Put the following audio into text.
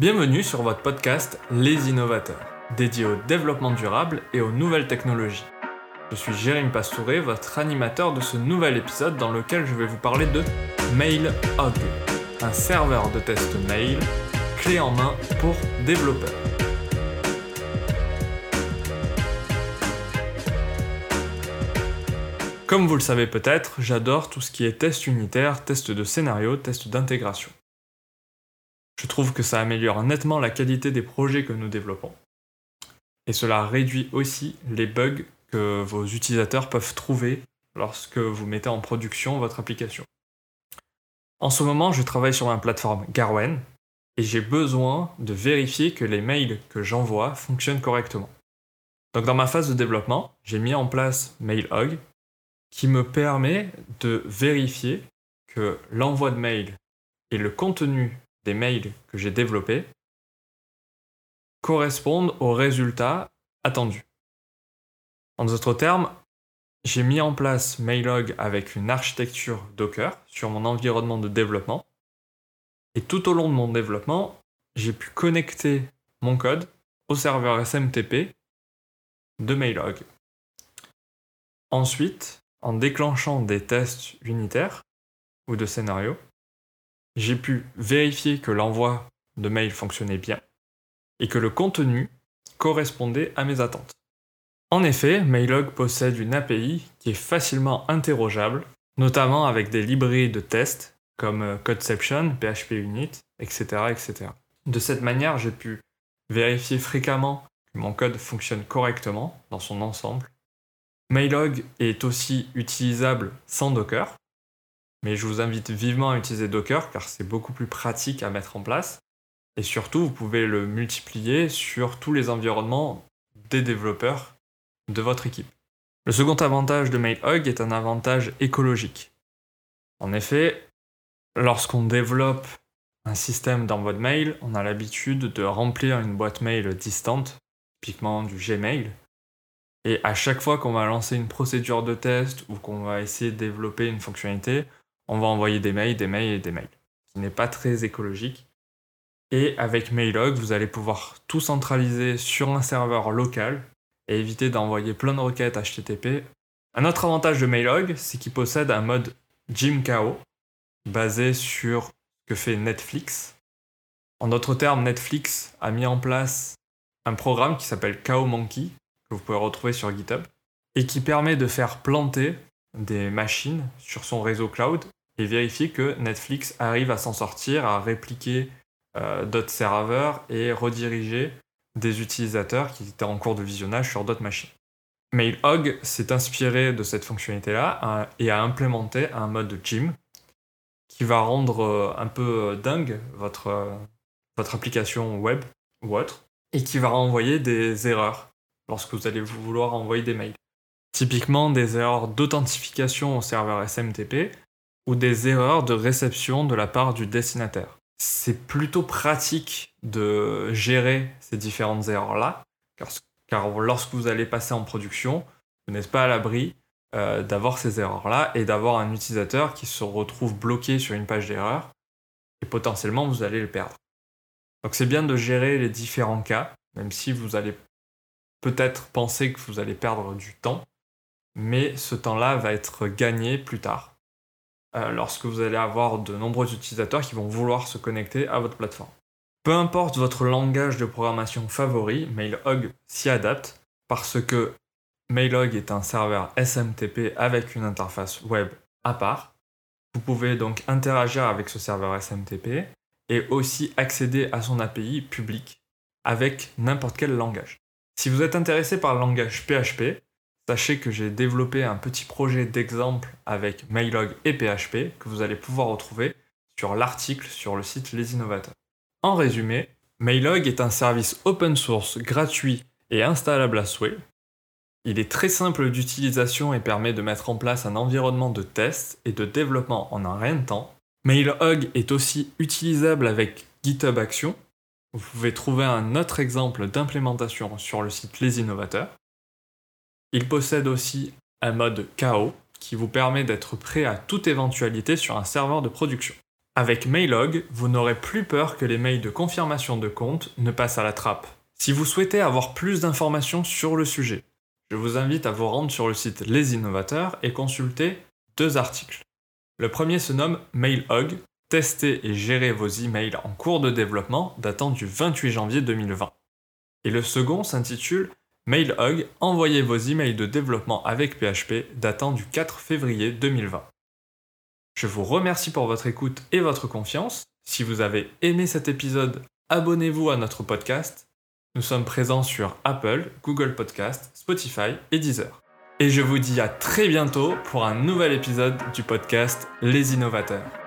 Bienvenue sur votre podcast Les Innovateurs, dédié au développement durable et aux nouvelles technologies. Je suis Jérémy Pastouré, votre animateur de ce nouvel épisode dans lequel je vais vous parler de MailHog, un serveur de test mail clé en main pour développeurs. Comme vous le savez peut-être, j'adore tout ce qui est test unitaire, test de scénario, test d'intégration. Je trouve que ça améliore nettement la qualité des projets que nous développons. Et cela réduit aussi les bugs que vos utilisateurs peuvent trouver lorsque vous mettez en production votre application. En ce moment, je travaille sur ma plateforme Garwen et j'ai besoin de vérifier que les mails que j'envoie fonctionnent correctement. Donc dans ma phase de développement, j'ai mis en place MailHog qui me permet de vérifier que l'envoi de mail et le contenu des mails que j'ai développés correspondent aux résultats attendus. En d'autres termes, j'ai mis en place Mailog avec une architecture Docker sur mon environnement de développement. Et tout au long de mon développement, j'ai pu connecter mon code au serveur SMTP de Mailog. Ensuite, en déclenchant des tests unitaires ou de scénarios, j'ai pu vérifier que l'envoi de mail fonctionnait bien et que le contenu correspondait à mes attentes. En effet, Mailog possède une API qui est facilement interrogeable, notamment avec des librairies de tests comme euh, Codeception, PHP Unit, etc., etc. De cette manière, j'ai pu vérifier fréquemment que mon code fonctionne correctement dans son ensemble Mailog est aussi utilisable sans Docker, mais je vous invite vivement à utiliser Docker car c'est beaucoup plus pratique à mettre en place. Et surtout, vous pouvez le multiplier sur tous les environnements des développeurs de votre équipe. Le second avantage de MailHog est un avantage écologique. En effet, lorsqu'on développe un système d'envoi de mail, on a l'habitude de remplir une boîte mail distante, typiquement du Gmail, et à chaque fois qu'on va lancer une procédure de test ou qu'on va essayer de développer une fonctionnalité, on va envoyer des mails, des mails et des mails. Ce qui n'est pas très écologique. Et avec Mailog, vous allez pouvoir tout centraliser sur un serveur local et éviter d'envoyer plein de requêtes HTTP. Un autre avantage de Mailog, c'est qu'il possède un mode Jimkao basé sur ce que fait Netflix. En d'autres termes, Netflix a mis en place un programme qui s'appelle Kao Monkey que vous pouvez retrouver sur GitHub, et qui permet de faire planter des machines sur son réseau cloud et vérifier que Netflix arrive à s'en sortir, à répliquer euh, d'autres serveurs et rediriger des utilisateurs qui étaient en cours de visionnage sur d'autres machines. MailHog s'est inspiré de cette fonctionnalité-là hein, et a implémenté un mode gym qui va rendre euh, un peu dingue votre, votre application web ou autre et qui va renvoyer des erreurs lorsque vous allez vouloir envoyer des mails. Typiquement des erreurs d'authentification au serveur SMTP ou des erreurs de réception de la part du destinataire. C'est plutôt pratique de gérer ces différentes erreurs-là, car, lorsque vous allez passer en production, vous n'êtes pas à l'abri euh, d'avoir ces erreurs-là et d'avoir un utilisateur qui se retrouve bloqué sur une page d'erreur et potentiellement vous allez le perdre. Donc c'est bien de gérer les différents cas, même si vous allez peut-être penser que vous allez perdre du temps, mais ce temps-là va être gagné plus tard, euh, lorsque vous allez avoir de nombreux utilisateurs qui vont vouloir se connecter à votre plateforme. Peu importe votre langage de programmation favori, MailHog s'y adapte parce que MailHog est un serveur SMTP avec une interface web à part. Vous pouvez donc interagir avec ce serveur SMTP et aussi accéder à son API public avec n'importe quel langage. Si vous êtes intéressé par le langage PHP, sachez que j'ai développé un petit projet d'exemple avec Mailog et PHP que vous allez pouvoir retrouver sur l'article sur le site Les Innovateurs. En résumé, Mailog est un service open source gratuit et installable à souhait. Il est très simple d'utilisation et permet de mettre en place un environnement de test et de développement en un rien de temps. Mailog est aussi utilisable avec GitHub Action vous pouvez trouver un autre exemple d'implémentation sur le site Les Innovateurs. Il possède aussi un mode KO qui vous permet d'être prêt à toute éventualité sur un serveur de production. Avec Mailog, vous n'aurez plus peur que les mails de confirmation de compte ne passent à la trappe. Si vous souhaitez avoir plus d'informations sur le sujet, je vous invite à vous rendre sur le site Les Innovateurs et consulter deux articles. Le premier se nomme Mailhog, tester et gérer vos emails en cours de développement datant du 28 janvier 2020. Et le second s'intitule Mailhog, envoyez vos emails de développement avec PHP datant du 4 février 2020. Je vous remercie pour votre écoute et votre confiance. Si vous avez aimé cet épisode, abonnez-vous à notre podcast. Nous sommes présents sur Apple, Google Podcast, Spotify et Deezer. Et je vous dis à très bientôt pour un nouvel épisode du podcast Les Innovateurs.